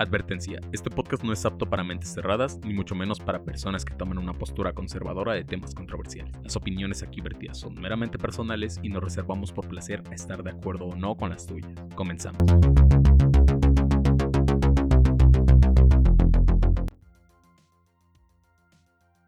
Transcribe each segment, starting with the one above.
Advertencia, este podcast no es apto para mentes cerradas, ni mucho menos para personas que toman una postura conservadora de temas controversiales. Las opiniones aquí vertidas son meramente personales y nos reservamos por placer a estar de acuerdo o no con las tuyas. Comenzamos.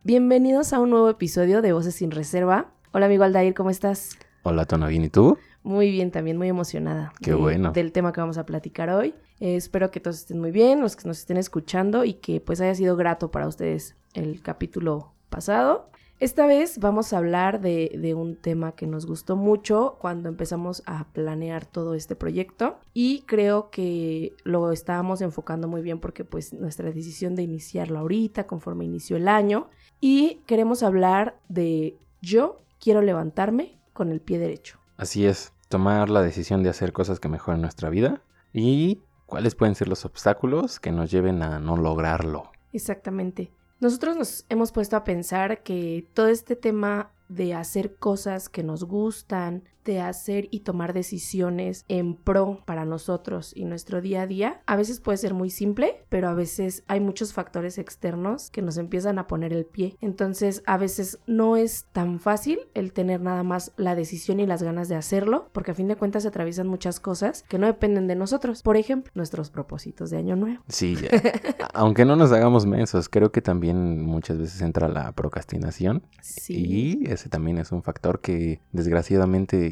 Bienvenidos a un nuevo episodio de Voces sin Reserva. Hola amigo Aldair, ¿cómo estás? Hola Tona, ¿bien y tú? Muy bien, también muy emocionada. Qué de- bueno. Del tema que vamos a platicar hoy. Eh, espero que todos estén muy bien, los que nos estén escuchando y que pues haya sido grato para ustedes el capítulo pasado. Esta vez vamos a hablar de, de un tema que nos gustó mucho cuando empezamos a planear todo este proyecto y creo que lo estábamos enfocando muy bien porque pues nuestra decisión de iniciarlo ahorita conforme inició el año y queremos hablar de yo quiero levantarme con el pie derecho. Así es, tomar la decisión de hacer cosas que mejoren nuestra vida y cuáles pueden ser los obstáculos que nos lleven a no lograrlo. Exactamente. Nosotros nos hemos puesto a pensar que todo este tema de hacer cosas que nos gustan, de hacer y tomar decisiones en pro para nosotros y nuestro día a día, a veces puede ser muy simple, pero a veces hay muchos factores externos que nos empiezan a poner el pie. Entonces, a veces no es tan fácil el tener nada más la decisión y las ganas de hacerlo, porque a fin de cuentas se atraviesan muchas cosas que no dependen de nosotros. Por ejemplo, nuestros propósitos de año nuevo. Sí, ya. aunque no nos hagamos mensos, creo que también muchas veces entra la procrastinación Sí. y ese también es un factor que desgraciadamente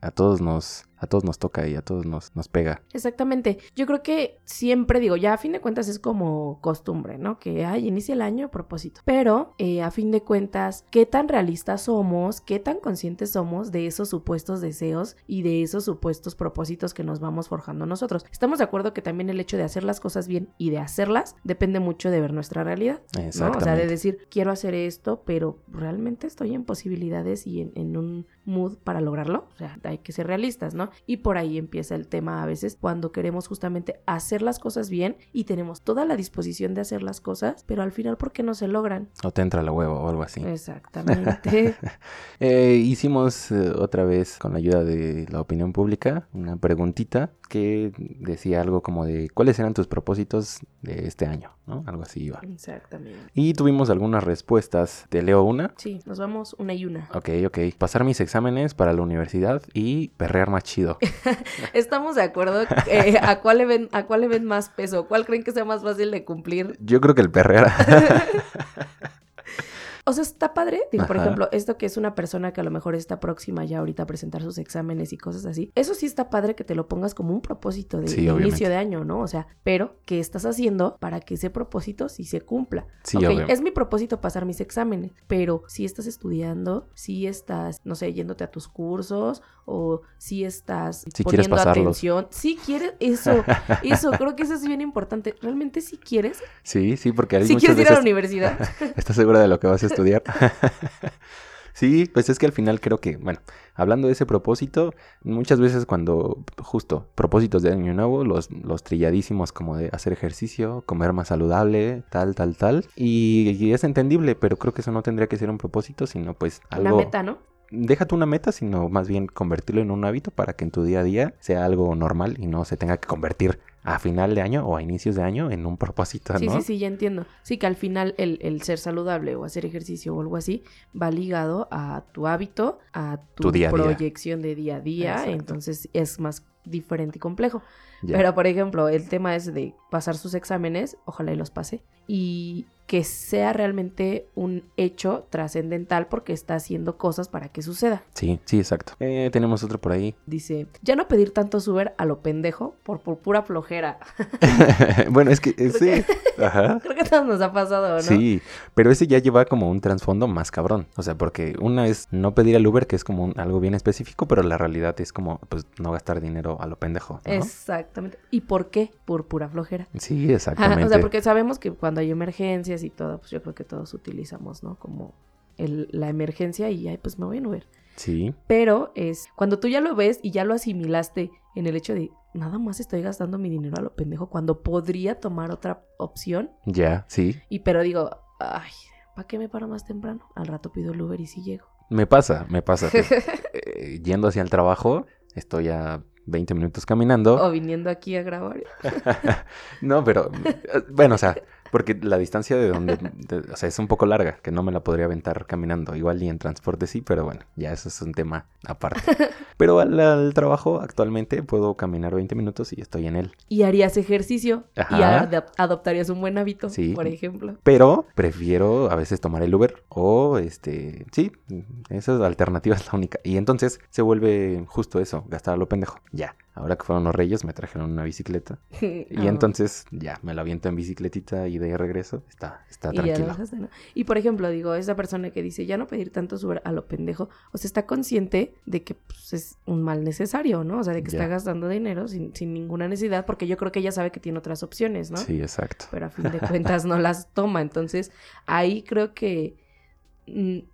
a todos nos a todos nos toca y a todos nos, nos pega. Exactamente. Yo creo que siempre digo, ya a fin de cuentas es como costumbre, ¿no? Que, ay, inicia el año a propósito. Pero, eh, a fin de cuentas, ¿qué tan realistas somos? ¿Qué tan conscientes somos de esos supuestos deseos y de esos supuestos propósitos que nos vamos forjando nosotros? Estamos de acuerdo que también el hecho de hacer las cosas bien y de hacerlas depende mucho de ver nuestra realidad. ¿no? O sea, de decir, quiero hacer esto, pero realmente estoy en posibilidades y en, en un mood para lograrlo. O sea, hay que ser realistas, ¿no? Y por ahí empieza el tema a veces cuando queremos justamente hacer las cosas bien y tenemos toda la disposición de hacer las cosas, pero al final, ¿por qué no se logran? O te entra la hueva o algo así. Exactamente. Eh, hicimos eh, otra vez con la ayuda de la opinión pública una preguntita que decía algo como de cuáles eran tus propósitos de este año, ¿no? Algo así iba. Exactamente. Y tuvimos algunas respuestas. Te leo una. Sí, nos vamos una y una. Ok, ok. Pasar mis exámenes para la universidad y perrear más chido. Estamos de acuerdo eh, a cuál le ven, a cuál le ven más peso, cuál creen que sea más fácil de cumplir Yo creo que el perrear. O sea, está padre. Digo, por ejemplo, esto que es una persona que a lo mejor está próxima ya ahorita a presentar sus exámenes y cosas así. Eso sí está padre que te lo pongas como un propósito de, Sí, de obviamente. inicio de año, ¿no? O sea, pero ¿qué estás haciendo para que ese propósito sí se cumpla? Sí, Ok, obviamente. es mi propósito pasar mis exámenes, pero si estás estudiando, si estás, no sé, yéndote a tus cursos o si estás Si poniendo atención, si quieres eso, eso, creo que eso es bien importante. Realmente si quieres, Sí, sí, porque hay si muchas quieres ir a la universidad. ¿Estás segura de lo que vas a estudiar? sí, pues es que al final creo que, bueno, hablando de ese propósito, muchas veces cuando, justo, propósitos de año nuevo, los, los trilladísimos como de hacer ejercicio, comer más saludable, tal, tal, tal, y, y es entendible, pero creo que eso no tendría que ser un propósito, sino pues Una algo... meta, ¿no? Déjate una meta, sino más bien convertirlo en un hábito para que en tu día a día sea algo normal y no se tenga que convertir a final de año o a inicios de año en un propósito, ¿no? Sí, sí, sí, ya entiendo. Sí, que al final el, el ser saludable o hacer ejercicio o algo así va ligado a tu hábito, a tu, Tu día a día. proyección de día a día, Exacto. entonces es más diferente y complejo. Ya. Pero, por ejemplo, el tema es de pasar sus exámenes, ojalá y los pase, y que sea realmente un hecho trascendental porque está haciendo cosas para que suceda. Sí, sí, exacto. Eh, tenemos otro por ahí. Dice, ya no pedir tanto Uber a lo pendejo por, por pura flojera. bueno, es que eh, sí. Ajá. Creo que todos nos ha pasado, ¿no? Sí, pero ese ya lleva como un trasfondo más cabrón. O sea, porque una es no pedir al Uber, que es como un- algo bien específico, pero la realidad es como, pues, no gastar dinero a lo pendejo, ¿no? Exactamente. ¿Y por qué? Por pura flojera. Sí, Ajá, exactamente. o sea, porque sabemos que cuando hay emergencias y todo, pues yo creo que todos utilizamos, ¿no? Como el- la emergencia y ay, pues me voy en Uber. Sí, Pero es cuando tú ya lo ves y ya lo asimilaste en el hecho de nada más estoy gastando mi dinero a lo pendejo cuando podría tomar otra opción. ya, sí. Y pero digo, ay, ¿para qué me paro más temprano? Al rato pido el Uber y sí llego. Me pasa, me pasa. que, eh, yendo hacia el trabajo, estoy a 20 minutos caminando. O viniendo aquí a grabar. no, pero eh, bueno, o sea, porque la distancia de donde, de- o sea, es un poco larga, que no me la podría aventar caminando. Igual y en transporte sí, pero bueno, ya eso es un tema aparte. Pero al, al trabajo actualmente puedo caminar 20 minutos y estoy en él. Y harías ejercicio y adoptarías un buen hábito, Sí. por ejemplo. Pero prefiero a veces tomar el Uber o este, sí, esa alternativa es la única. Y entonces se vuelve justo eso, gastar a lo pendejo. Ya, ahora que fueron los reyes me trajeron una bicicleta y Ah. entonces ya me la aviento en bicicletita y de regreso. Está, está tranquilo. Y por ejemplo, digo, esa persona que dice ya no pedir tanto Uber a lo pendejo, o sea, está consciente de que pues, es un mal necesario, ¿no? O sea, de que Ya. está gastando dinero sin, sin ninguna necesidad, porque yo creo que ella sabe que tiene otras opciones, ¿no? Sí, exacto. Pero a fin de cuentas no las toma. Entonces, ahí creo que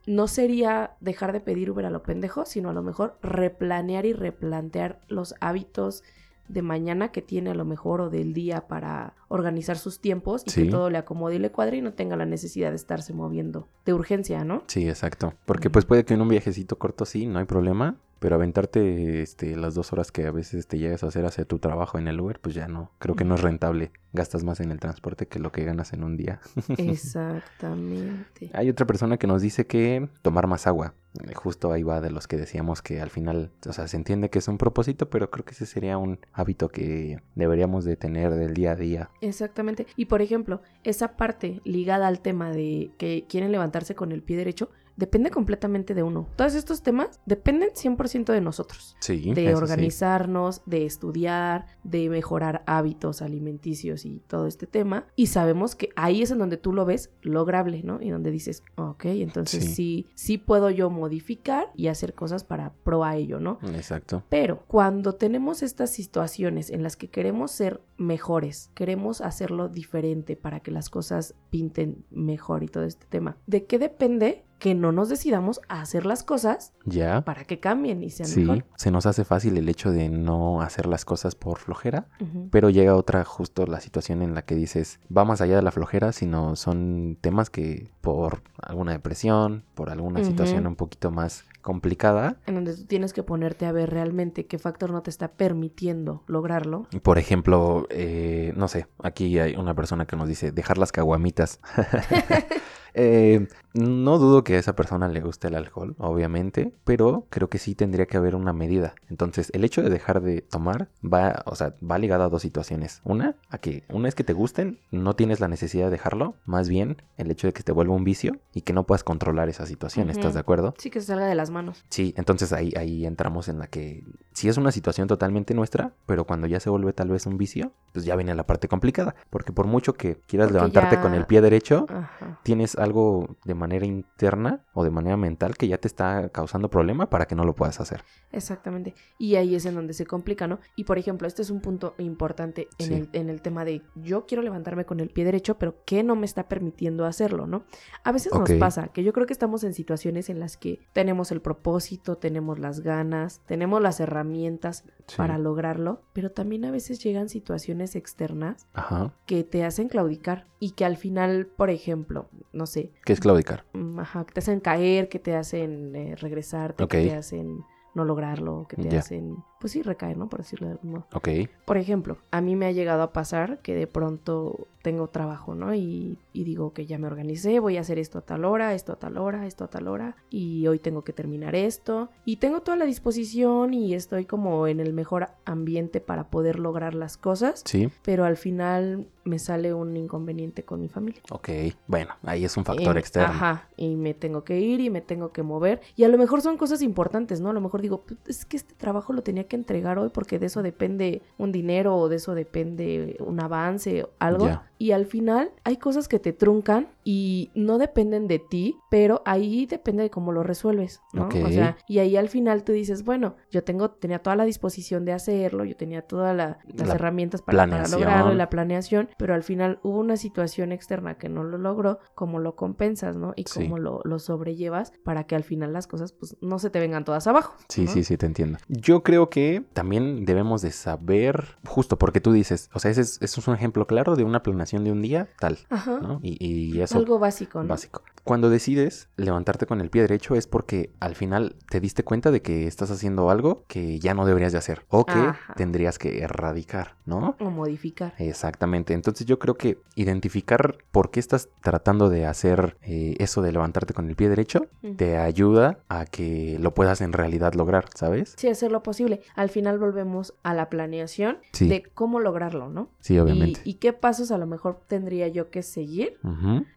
no sería dejar de pedir Uber a lo pendejo, sino a lo mejor replanear y replantear los hábitos de mañana que tiene a lo mejor o del día para organizar sus tiempos y Sí. que todo le acomode y le cuadre y no tenga la necesidad de estarse moviendo de urgencia, ¿no? Sí, exacto. Porque pues puede que en un viajecito corto sí, no hay problema. Pero aventarte este, las dos horas que a veces te llegas a hacer hacia tu trabajo en el Uber, pues ya no. Creo que no es rentable. Gastas más en el transporte que lo que ganas en un día. Exactamente. Hay otra persona que nos dice que tomar más agua. Eh, Justo ahí va de los que decíamos que al final, o sea, se entiende que es un propósito, pero creo que ese sería un hábito que deberíamos de tener del día a día. Exactamente. Y por ejemplo, esa parte ligada al tema de que quieren levantarse con el pie derecho, depende completamente de uno. Todos estos temas dependen 100% de nosotros. Sí. De sí. organizarnos, de estudiar, de mejorar hábitos alimenticios y todo este tema. Y sabemos que ahí es en donde tú lo ves lograble, ¿no? Y donde dices, ok, entonces Sí. sí, sí puedo yo modificar y hacer cosas para pro a ello, ¿no? Exacto. Pero cuando tenemos estas situaciones en las que queremos ser mejores, queremos hacerlo diferente para que las cosas pinten mejor y todo este tema, ¿de qué depende que no nos decidamos a hacer las cosas Ya. para que cambien y sean Sí, mejor? se nos hace fácil el hecho de no hacer las cosas por flojera, pero llega otra justo la situación en la que dices, va más allá de la flojera, sino son temas que por alguna depresión, por alguna situación un poquito más complicada, En donde tú tienes que ponerte a ver realmente qué factor no te está permitiendo lograrlo. por ejemplo, eh, no sé, aquí hay una persona que nos dice dejar las caguamitas. Eh, no dudo que a esa persona le guste el alcohol, obviamente, pero creo que sí tendría que haber una medida. Entonces, el hecho de dejar de tomar va, o sea, va ligado a dos situaciones. Una, a que una vez que te gusten, no tienes la necesidad de dejarlo. Más bien, el hecho de que te vuelva un vicio y que no puedas controlar esa situación. ¿Estás de acuerdo? Sí que se salga de las manos. Sí, entonces ahí, ahí entramos en la que sí es una situación totalmente nuestra, pero cuando ya se vuelve tal vez un vicio, pues ya viene la parte complicada. Porque por mucho que quieras Porque levantarte ya- con el pie derecho, Ajá. tienes algo de manera interna o de manera mental que ya te está causando problema para que no lo puedas hacer. Exactamente. Y ahí es en donde se complica, ¿no? Y por ejemplo, este es un punto importante en, Sí. el, en el tema de yo quiero levantarme con el pie derecho, pero ¿qué no me está permitiendo hacerlo, no? A veces nos pasa que yo creo que estamos en situaciones en las que tenemos el propósito, tenemos las ganas, tenemos las herramientas Sí. para lograrlo, pero también a veces llegan situaciones externas Ajá. que te hacen claudicar y que al final, por ejemplo, no sé, ¿Qué es claudicar? Mm, Ajá, que te hacen caer, que te hacen eh, regresarte, que te hacen no lograrlo, que te hacen, pues sí, recaer, ¿no? Por decirlo de algún modo. Ok. Por ejemplo, a mí me ha llegado a pasar que de pronto tengo trabajo, ¿no? Y, y digo que ya me organicé, voy a hacer esto a tal hora, esto a tal hora, esto a tal hora, y hoy tengo que terminar esto, y tengo toda la disposición y estoy como en el mejor ambiente para poder lograr las cosas, Sí. pero al final me sale un inconveniente con mi familia. Ok. Bueno, ahí es un factor Eh, externo. Ajá, y me tengo que ir y me tengo que mover. Y a lo mejor son cosas importantes, ¿no? A lo mejor digo, "Pues, es que este trabajo lo tenía que entregar hoy porque de eso depende un dinero o de eso depende un avance o algo. Y al final hay cosas que te truncan y no dependen de ti, pero ahí depende de cómo lo resuelves, ¿no? Ok. O sea, y ahí al final tú dices, bueno, yo tengo, tenía toda la disposición de hacerlo, yo tenía todas la- las La herramientas para, lograrlo y la planeación, pero al final hubo una situación externa que no lo logró, cómo lo compensas, ¿no? Y Sí. cómo lo, lo sobrellevas para que al final las cosas pues no se te vengan todas abajo. Sí, ¿no? sí, sí, te entiendo. Yo creo que también debemos de saber, justo porque tú dices, o sea, ese es, eso es un ejemplo claro de una planeación de un día tal, Ajá. ¿no? Y, y eso Algo básico, ¿no? básico. Cuando decides levantarte con el pie derecho es porque al final te diste cuenta de que estás haciendo algo que ya no deberías de hacer o que Ajá. tendrías que erradicar, ¿no? O modificar. Exactamente. Entonces yo creo que identificar por qué estás tratando de hacer eh, eso de levantarte con el pie derecho te ayuda a que lo puedas en realidad lograr, ¿sabes? Sí, hacer lo posible. Al final volvemos a la planeación Sí, de cómo lograrlo, ¿no? sí, obviamente. Y, y qué pasos a lo mejor tendría yo que seguir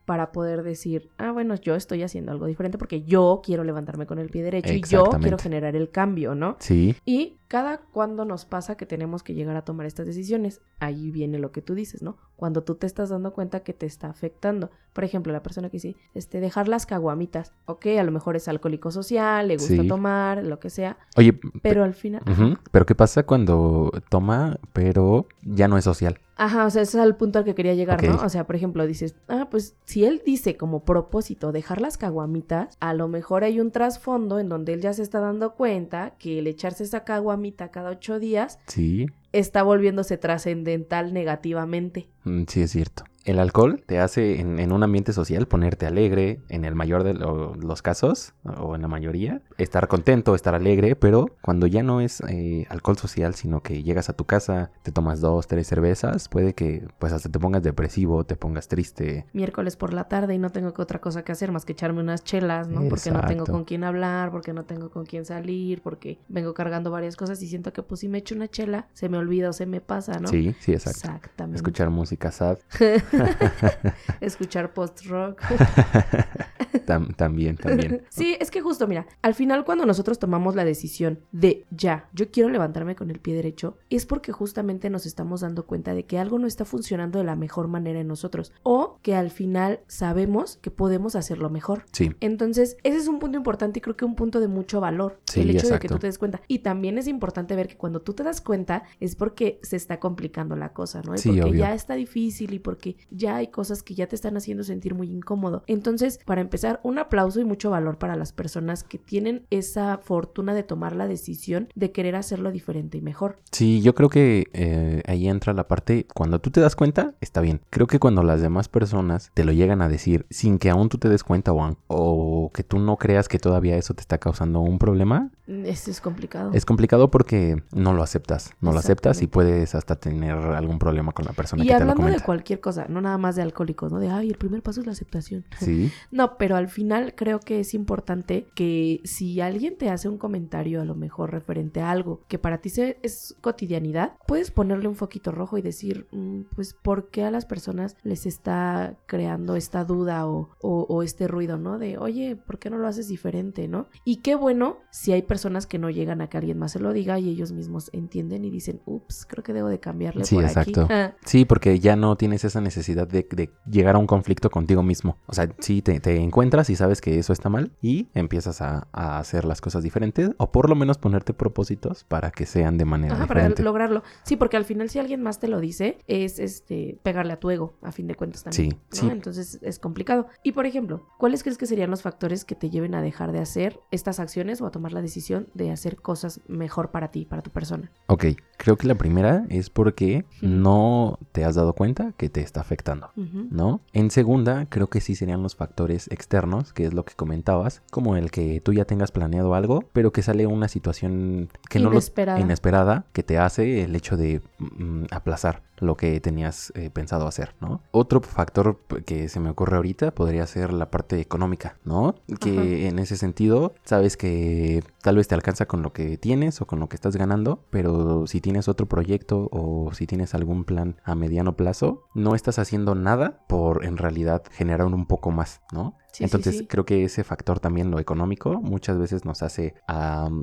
para poder decir, ah, bueno, yo estoy haciendo algo diferente porque yo quiero levantarme con el pie derecho y yo quiero generar el cambio, ¿no? Sí, Y cada cuando nos pasa que tenemos que llegar a tomar estas decisiones, ahí viene lo que tú dices, ¿no? Cuando tú te estás dando cuenta que te está afectando. Por ejemplo, la persona que dice, este, dejar las caguamitas, ok, a lo mejor es alcohólico social, le gusta Sí. tomar, lo que sea, oye, pero al final... ujú, pero ¿qué pasa cuando toma, pero ya no es social? Ajá, o sea, ese es el punto al que quería llegar. ¿no? O sea, por ejemplo, dices, ah, pues si él dice como propósito dejar las caguamitas, a lo mejor hay un trasfondo en donde él ya se está dando cuenta que el echarse esa caguamita cada ocho días Sí, está volviéndose trascendental negativamente. mm, sí es cierto. El alcohol te hace en, en un ambiente social ponerte alegre, en el mayor de lo- los casos, o en la mayoría, estar contento, estar alegre, pero cuando ya no es eh, alcohol social, sino que llegas a tu casa, te tomas dos, tres cervezas, puede que pues hasta te pongas depresivo, te pongas triste. Miércoles por la tarde y no tengo que otra cosa que hacer más que echarme unas chelas, ¿no? Porque no tengo con quién hablar, porque no tengo con quién salir, porque vengo cargando varias cosas y siento que pues si me echo una chela, se me olvida o se me pasa, ¿no? Sí, sí, exacto. Exactamente. Escuchar música sad Escuchar post-rock. tam- también, también. Sí, es que justo, mira, al final cuando nosotros tomamos la decisión de ya, yo quiero levantarme con el pie derecho, es porque justamente nos estamos dando cuenta de que algo no está funcionando de la mejor manera en nosotros o que al final sabemos que podemos hacerlo mejor. Sí, Entonces, ese es un punto importante y creo que un punto de mucho valor. Sí, el hecho de que tú te des cuenta. Y también es importante ver que cuando tú te das cuenta es porque se está complicando la cosa, ¿no? Y Sí, porque obvio. ya está difícil y porque ya hay cosas que ya te están haciendo sentir muy incómodo. Entonces, para empezar, un aplauso y mucho valor para las personas que tienen esa fortuna de tomar la decisión de querer hacerlo diferente y mejor. Sí, yo creo que eh, ahí entra la parte, cuando tú te das cuenta, está bien. Creo que cuando las demás personas te lo llegan a decir sin que aún tú te des cuenta o, que tú no creas que todavía eso te está causando un problema, Esto es complicado. es complicado porque no lo aceptas. No lo aceptas y puedes hasta tener algún problema con la persona Y que te lo hablando de comenta. cualquier cosa, no nada más de alcohólicos, ¿no? De, ay, el primer paso es la aceptación. Sí, No, pero al final creo que es importante que si alguien te hace un comentario a lo mejor referente a algo que para ti se- es cotidianidad, puedes ponerle un foquito rojo y decir, mm, pues, ¿por qué a las personas les está creando esta duda o, o- o este ruido, ¿no? De, oye, ¿por qué no lo haces diferente, ¿no? Y qué bueno si hay personas que no llegan a que alguien más se lo diga y ellos mismos entienden y dicen, ups, creo que debo de cambiarle Sí, por exacto. aquí. Sí, porque ya no tienes esa necesidad de, de llegar a un conflicto contigo mismo. O sea, sí, te, te encuentras y sabes que eso está mal y empiezas a, a hacer las cosas diferentes o por lo menos ponerte propósitos para que sean de manera Ajá, para diferente. lograrlo. Sí, porque al final si alguien más te lo dice, es este pegarle a tu ego, a fin de cuentas también. Sí, ¿no? sí. Entonces es complicado. Y por ejemplo, ¿cuáles crees que serían los factores que te lleven a dejar de hacer estas acciones o a tomar la decisión de hacer cosas mejor para ti, para tu persona? Ok, creo que la primera es porque no te has dado cuenta que te está afectando. ¿no? En segunda, creo que sí serían los factores externos, que es lo que comentabas, como el que tú ya tengas planeado algo, pero que sale una situación que no lo Inesperada. inesperada que te hace el hecho de mm, aplazar lo que tenías eh, pensado hacer, ¿no? Otro factor que se me ocurre ahorita podría ser la parte económica, ¿no? Que Ajá. en ese sentido, sabes que tal vez te alcanza con lo que tienes o con lo que estás ganando, pero si tienes otro proyecto o si tienes algún plan a mediano plazo, no estás haciendo nada por en realidad generar un poco más, ¿no? Sí, Entonces sí. creo que ese factor también, lo económico, muchas veces nos hace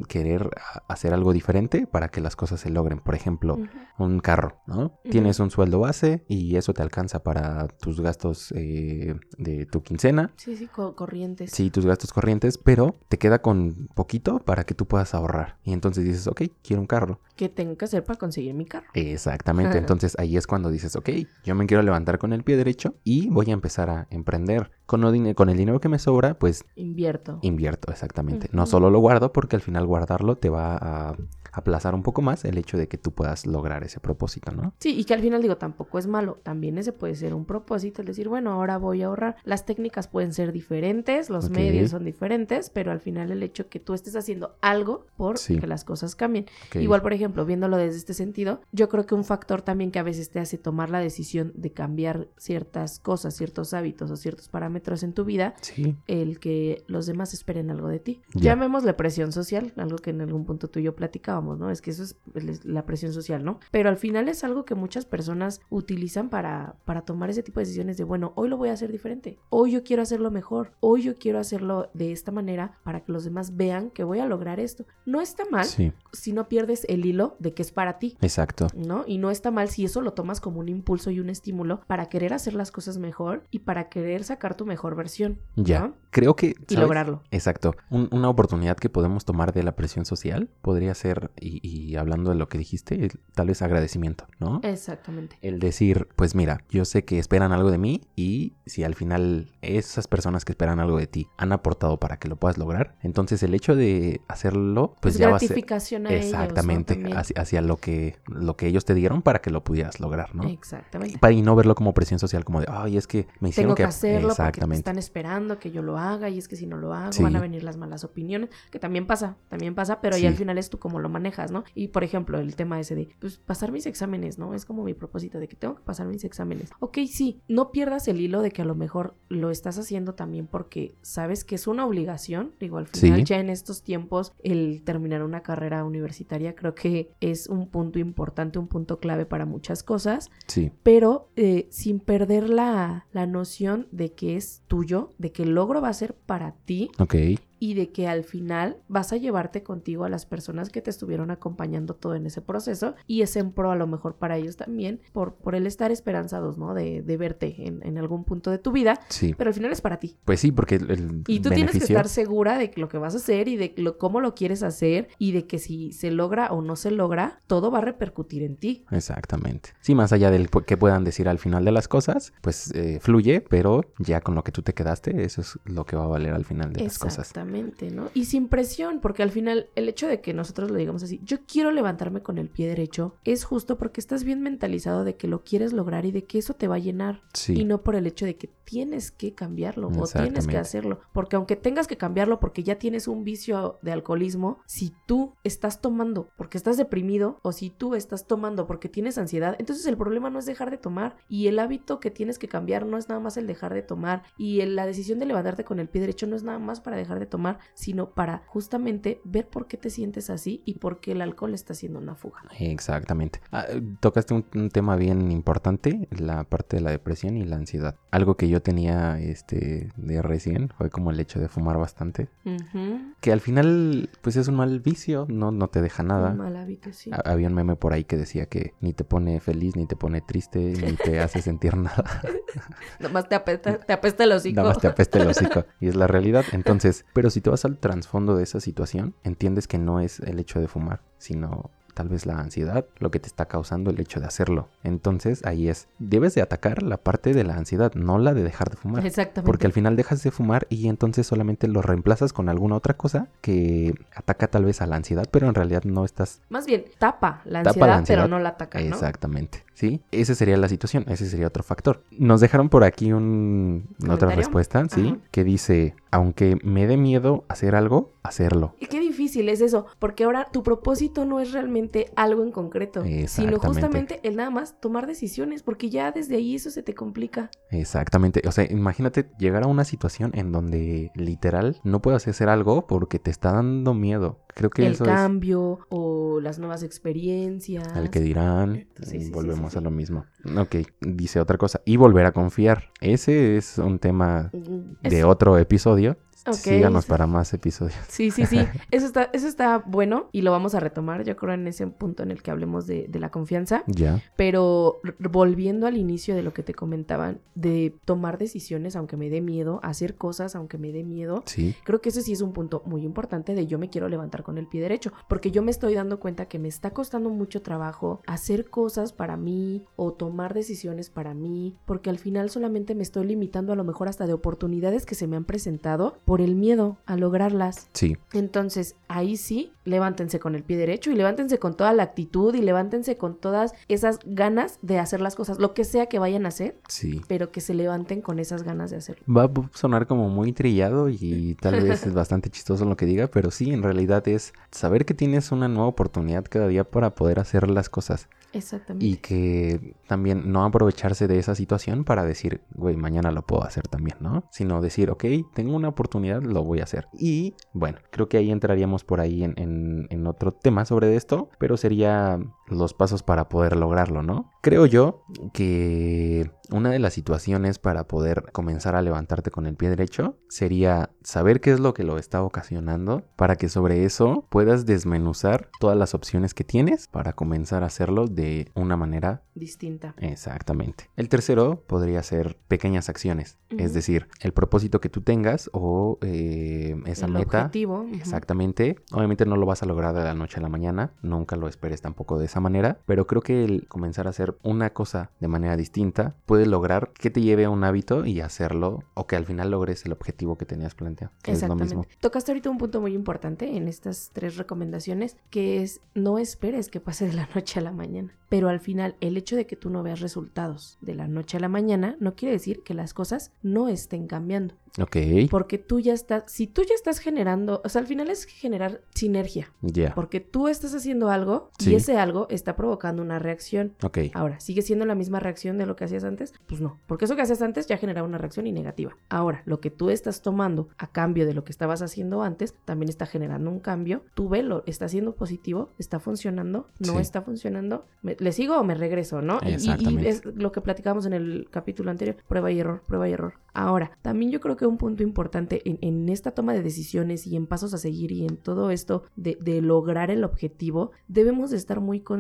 querer hacer algo diferente para que las cosas se logren. Por ejemplo, un carro, ¿no? Tienes un sueldo base y eso te alcanza para tus gastos eh, de tu quincena. Sí, sí, co- corrientes. Sí, tus gastos corrientes, pero te queda con poquito para que tú puedas ahorrar. Y entonces dices, ok, quiero un carro. Que tengo que hacer para conseguir mi carro. Exactamente. Entonces ahí es cuando dices, ok, yo me quiero levantar con el pie derecho y voy a empezar a emprender. Con, el dinero que me sobra, pues Invierto. invierto, exactamente. No solo lo guardo porque al final guardarlo te va a, aplazar un poco más el hecho de que tú puedas lograr ese propósito, ¿no? Sí, y que al final digo, tampoco es malo, también ese puede ser un propósito, es decir, bueno, ahora voy a ahorrar. Las técnicas pueden ser diferentes, los medios son diferentes, pero al final el hecho que tú estés haciendo algo por Sí. que las cosas cambien. Igual, por ejemplo, viéndolo desde este sentido, yo creo que un factor también que a veces te hace tomar la decisión de cambiar ciertas cosas, ciertos hábitos o ciertos parámetros en tu vida, Sí, el que los demás esperen algo de ti. Ya. Llamémosle presión social, algo que en algún punto tú y yo platicábamos, ¿no? Es que eso es la presión social, ¿no? Pero al final es algo que muchas personas utilizan para, para tomar ese tipo de decisiones de, bueno, hoy lo voy a hacer diferente, hoy yo quiero hacerlo mejor, hoy yo quiero hacerlo de esta manera para que los demás vean que voy a lograr esto. No está mal sí, si no pierdes el hilo de que es para ti. exacto. ¿no? Y no está mal si eso lo tomas como un impulso y un estímulo para querer hacer las cosas mejor y para querer sacar tu mejor versión. Ya. ¿no? Creo que... Y lograrlo. Exacto. Un- una oportunidad que podemos tomar de la presión social podría ser, y, y hablando de lo que dijiste, tal vez agradecimiento, ¿no? Exactamente. El decir, pues mira, yo sé que esperan algo de mí y si al final esas personas que esperan algo de ti han aportado para que lo puedas lograr, entonces el hecho de hacerlo, pues es ya va a ser gratificación a ellos, ¿no? exactamente hacia, hacia lo que lo que ellos te dieron para que lo pudieras lograr, ¿no? Exactamente. Y, para- y no verlo como presión social, como de, ay, es que me hicieron Tengo que hacerlo porque exactamente. están esperando que yo lo haga y es que si no lo hago Sí. van a venir las malas opiniones, que también pasa, también pasa, pero Sí. ya al final es tú cómo lo manejas, ¿no? Y por ejemplo, el tema ese de, pues pasar mis exámenes, ¿no? Es como mi propósito de que tengo que pasar mis exámenes. Ok, sí, no pierdas el hilo de que a lo mejor lo estás haciendo también porque sabes que es una obligación, digo, al final Sí. ya en estos tiempos el terminar una carrera universitaria creo que es un punto importante, un punto clave para muchas cosas Sí, pero eh, sin perder la, la noción de que es tuyo, de que el logro va a ser para ti ok, y de que al final vas a llevarte contigo a las personas que te estuvieron acompañando todo en ese proceso y es en pro a lo mejor para ellos también por, por el estar esperanzados, ¿no? De, de verte en, en algún punto de tu vida, sí. pero al final es para ti. Pues sí, porque el, el Y tú tienes que estar segura de lo que vas a hacer y de lo, cómo lo quieres hacer y de que si se logra o no se logra, todo va a repercutir en ti. Exactamente. Sí, más allá del que puedan decir al final de las cosas, pues eh, fluye, pero ya con lo que tú te quedaste, eso es lo que va a valer al final de las cosas. Exactamente, ¿no? Y sin presión, porque al final el hecho de que nosotros lo digamos así, yo quiero levantarme con el pie derecho, es justo porque estás bien mentalizado de que lo quieres lograr y de que eso te va a llenar. Sí. Y no por el hecho de que tienes que cambiarlo o tienes que hacerlo. Porque aunque tengas que cambiarlo porque ya tienes un vicio de alcoholismo, si tú estás tomando porque estás deprimido o si tú estás tomando porque tienes ansiedad, entonces el problema no es dejar de tomar. Y el hábito que tienes que cambiar no es nada más el dejar de tomar. Y el- la decisión de levantarte con el pie derecho no es nada más para dejar de tomar, sino para justamente ver por qué te sientes así y por qué el alcohol está siendo una fuga. Exactamente. Ah, tocaste un, un tema bien importante, la parte de la depresión y la ansiedad. Algo que yo tenía este de recién fue como el hecho de fumar bastante, Ujú. que al final pues es un mal vicio, no no te deja nada. Un mal hábito, sí. Ha- Había un meme por ahí que decía que ni te pone feliz, ni te pone triste, ni te hace sentir nada. Nomás te apesta, te apesta el hocico. Nada más te apesta el hocico. Y es la realidad. Entonces, pero si te vas al trasfondo de esa situación, entiendes que no es el hecho de fumar, sino tal vez la ansiedad lo que te está causando el hecho de hacerlo. Entonces, ahí es, debes de atacar la parte de la ansiedad, no la de dejar de fumar. Exactamente. Porque al final dejas de fumar y entonces solamente lo reemplazas con alguna otra cosa que ataca tal vez a la ansiedad, pero en realidad no estás Más bien, tapa la Tapa ansiedad, la ansiedad. pero no la ataca, ¿no? Exactamente, ¿sí? Esa sería la situación, ese sería otro factor. Nos dejaron por aquí un, otra respuesta, ¿sí? Ajá. Que dice, aunque me dé miedo hacer algo, hacerlo. Y qué difícil es eso, porque ahora tu propósito no es realmente algo en concreto, sino justamente el nada más tomar decisiones, porque ya desde ahí eso se te complica. Exactamente, o sea, imagínate llegar a una situación en donde literal no puedas hacer algo porque te está dando miedo. Creo que el eso cambio o las nuevas experiencias. el que dirán, Sí, sí, volvemos sí, a lo mismo. Ok, dice otra cosa, y volver a confiar. Ese es un tema Mm, de es- otro episodio. Ok, Síganos sí. para más episodios. Sí, sí, sí. Eso está, eso está bueno y lo vamos a retomar, yo creo, en ese punto en el que hablemos de, de la confianza. Ya. Pero volviendo al inicio de lo que te comentaban, de tomar decisiones aunque me dé miedo, hacer cosas aunque me dé miedo, Sí, creo que ese sí es un punto muy importante de yo me quiero levantar con el pie derecho, porque yo me estoy dando cuenta que me está costando mucho trabajo hacer cosas para mí o tomar decisiones para mí, porque al final solamente me estoy limitando a lo mejor hasta de oportunidades que se me han presentado por el miedo a lograrlas. Sí, Entonces, ahí sí, levántense con el pie derecho y levántense con toda la actitud y levántense con todas esas ganas de hacer las cosas, lo que sea que vayan a hacer, sí. pero que se levanten con esas ganas de hacerlo. Va a sonar como muy trillado y tal vez es bastante chistoso lo que diga, pero sí, en realidad es saber que tienes una nueva oportunidad cada día para poder hacer las cosas Exactamente. y que también no aprovecharse de esa situación para decir, güey, mañana lo puedo hacer también, ¿no? Sino decir, ok, tengo una oportunidad, lo voy a hacer. Y bueno, creo que ahí entraríamos por ahí en, en- en otro tema sobre esto, pero sería los pasos para poder lograrlo, ¿no? Creo yo que una de las situaciones para poder comenzar a levantarte con el pie derecho sería saber qué es lo que lo está ocasionando para que sobre eso puedas desmenuzar todas las opciones que tienes para comenzar a hacerlo de una manera Distinta. Exactamente. El tercero podría ser pequeñas acciones, es decir, el propósito que tú tengas o eh, esa el meta. objetivo. Exactamente. Obviamente no lo vas a lograr de la noche a la mañana, nunca lo esperes tampoco de esa manera, pero creo que el comenzar a hacer una cosa de manera distinta puede lograr que te lleve a un hábito y hacerlo o que al final logres el objetivo que tenías planteado, que es lo Exactamente. mismo. Tocaste ahorita un punto muy importante en estas tres recomendaciones, que es no esperes que pase de la noche a la mañana. Pero al final, el hecho de que tú no veas resultados de la noche a la mañana no quiere decir que las cosas no estén cambiando. Ok, Porque tú ya estás, si tú ya estás generando, o sea, al final es generar sinergia. ya. Porque tú estás haciendo algo Sí. y ese algo está provocando una reacción. Ok, Ahora, ¿sigue siendo la misma reacción de lo que hacías antes? Pues no, porque eso que hacías antes ya generaba una reacción y negativa. Ahora, lo que tú estás tomando a cambio de lo que estabas haciendo antes, también está generando un cambio. Tú velo, está siendo positivo, está funcionando, no Sí. está funcionando. ¿Me- ¿Le sigo o me regreso, no? Y- Y, y Exactamente. es lo que platicamos en el capítulo anterior, prueba y error, prueba y error. Ahora, también yo creo que un punto importante en, en esta toma de decisiones y en pasos a seguir y en todo esto de, de lograr el objetivo, debemos de estar muy conscientes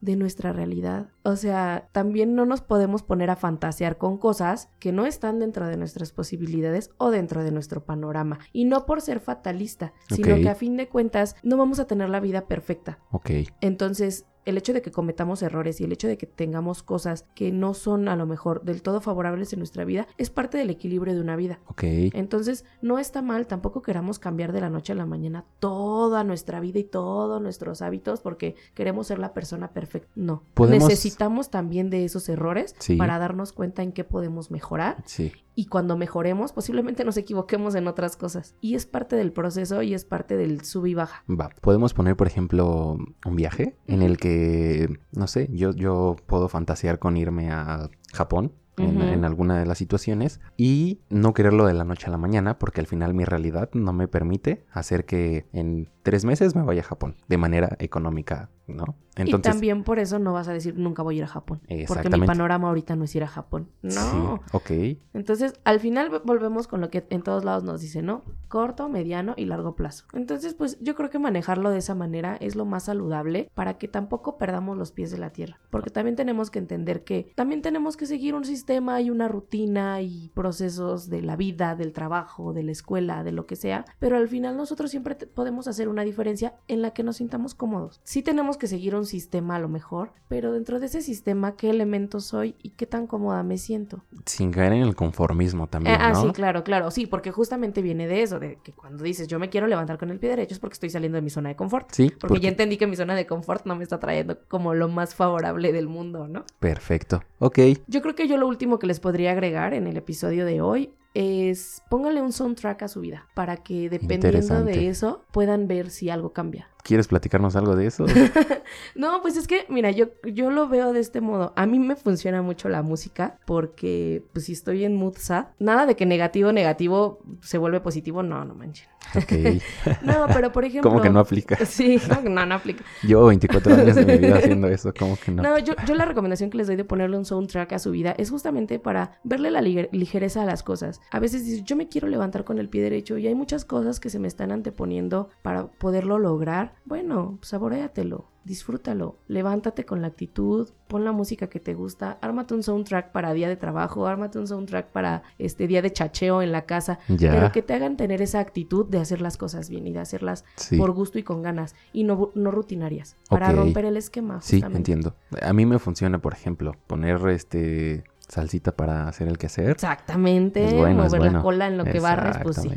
de nuestra realidad. O sea, también no nos podemos poner a fantasear con cosas que no están dentro de nuestras posibilidades o dentro de nuestro panorama. Y no por ser fatalista, sino que a fin de cuentas no vamos a tener la vida perfecta. ok, Entonces, el hecho de que cometamos errores y el hecho de que tengamos cosas que no son a lo mejor del todo favorables en nuestra vida es parte del equilibrio de una vida. ok. Entonces, no está mal, tampoco queramos cambiar de la noche a la mañana toda nuestra vida y todos nuestros hábitos porque queremos ser la persona perfecta. No. Podemos- Necesitamos también de esos errores Sí. para darnos cuenta en qué podemos mejorar Sí, y cuando mejoremos posiblemente nos equivoquemos en otras cosas. Y es parte del proceso y es parte del sub y baja. Va, podemos poner, por ejemplo, un viaje en el que, no sé, yo, yo puedo fantasear con irme a Japón en, Ujú. en alguna de las situaciones y no quererlo de la noche a la mañana porque al final mi realidad no me permite hacer que en tres meses me vaya a Japón de manera económica, ¿no? y también por eso no vas a decir nunca voy a ir a Japón. Porque mi panorama ahorita no es ir a Japón. No. Sí, ok, Entonces, al final volvemos con lo que en todos lados nos dice, ¿no? Corto, mediano y largo plazo. Entonces, pues yo creo que manejarlo de esa manera es lo más saludable para que tampoco perdamos los pies de la tierra. Porque también tenemos que entender que también tenemos que seguir un sistema y una rutina y procesos de la vida, del trabajo, de la escuela, de lo que sea. Pero al final nosotros siempre podemos hacer una diferencia en la que nos sintamos cómodos. Sí tenemos que seguir un sistema a lo mejor, pero dentro de ese sistema, ¿qué elementos soy y qué tan cómoda me siento? sin caer en el conformismo también, Eh, ah, ¿no? sí, claro, claro. Sí, porque justamente viene de eso, de que cuando dices yo me quiero levantar con el pie derecho es porque estoy saliendo de mi zona de confort. Sí, Porque, porque- ya entendí que mi zona de confort no me está trayendo como lo más favorable del mundo, ¿no? perfecto, ok, Yo creo que yo lo último que les podría agregar en el episodio de hoy es pónganle un soundtrack a su vida para que dependiendo de eso puedan ver si algo cambia. ¿quieres platicarnos algo de eso? No, pues es que, mira, yo, yo lo veo de este modo. A mí me funciona mucho la música porque, pues, si estoy en mood sad, nada de que negativo, negativo se vuelve positivo. No, no manchen. ok, No, pero por ejemplo. como que no aplica. Sí, no, no aplica. Yo 24 años de mi vida haciendo eso, como que no. No, yo, yo la recomendación que les doy de ponerle un soundtrack a su vida es justamente para verle la liger- ligereza a las cosas. A veces dices, yo me quiero levantar con el pie derecho y hay muchas cosas que se me están anteponiendo para poderlo lograr. Bueno, saboréatelo, disfrútalo, levántate con la actitud, pon la música que te gusta, ármate un soundtrack para día de trabajo, ármate un soundtrack para este día de chacheo en la casa, Ya, pero que te hagan tener esa actitud de hacer las cosas bien y de hacerlas sí. por gusto y con ganas y no, no rutinarias para romper el esquema. Sí, justamente. entiendo. A mí me funciona, por ejemplo, poner este salsita para hacer el quehacer. Exactamente. Es bueno, es mover la bueno. cola en lo que barres, pues sí.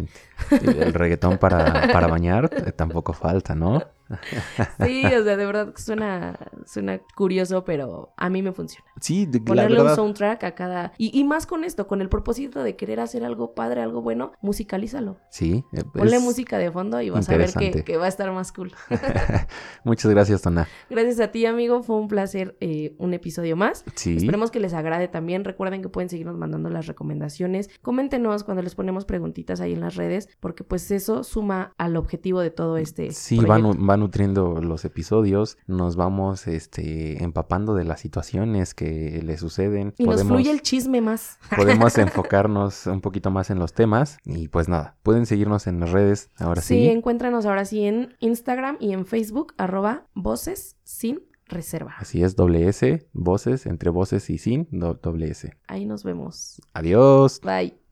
El reggaetón para, para bañar eh, tampoco falta, ¿no? Sí, o sea, de verdad suena, suena curioso, pero a mí me funciona. Sí, de, la Ponerle un verdad. soundtrack a cada... Y, y más con esto, con el propósito de querer hacer algo padre, algo bueno, musicalízalo. Sí. eh, Ponle es- música de fondo y vas a ver que, que va a estar más cool. Muchas gracias, Tona. Gracias a ti, amigo. Fue un placer eh, un episodio más. Sí. Esperemos que les agrade también. Recuerden que pueden seguirnos mandando las recomendaciones. Coméntenos cuando les ponemos preguntitas ahí en las redes, porque pues eso suma al objetivo de todo este Sí, va, proyecto. nu- va nutriendo los episodios, nos vamos este, empapando de las situaciones que le suceden. Y nos podemos, fluye el chisme más. podemos enfocarnos un poquito más en los temas. Y pues nada, pueden seguirnos en las redes. Ahora Sí, sí. encuéntranos ahora sí en Instagram y en Facebook, arroba voces sin reserva. Así es, doble S, voces, entre voces y sin, do- doble S. Ahí nos vemos. Adiós. Bye.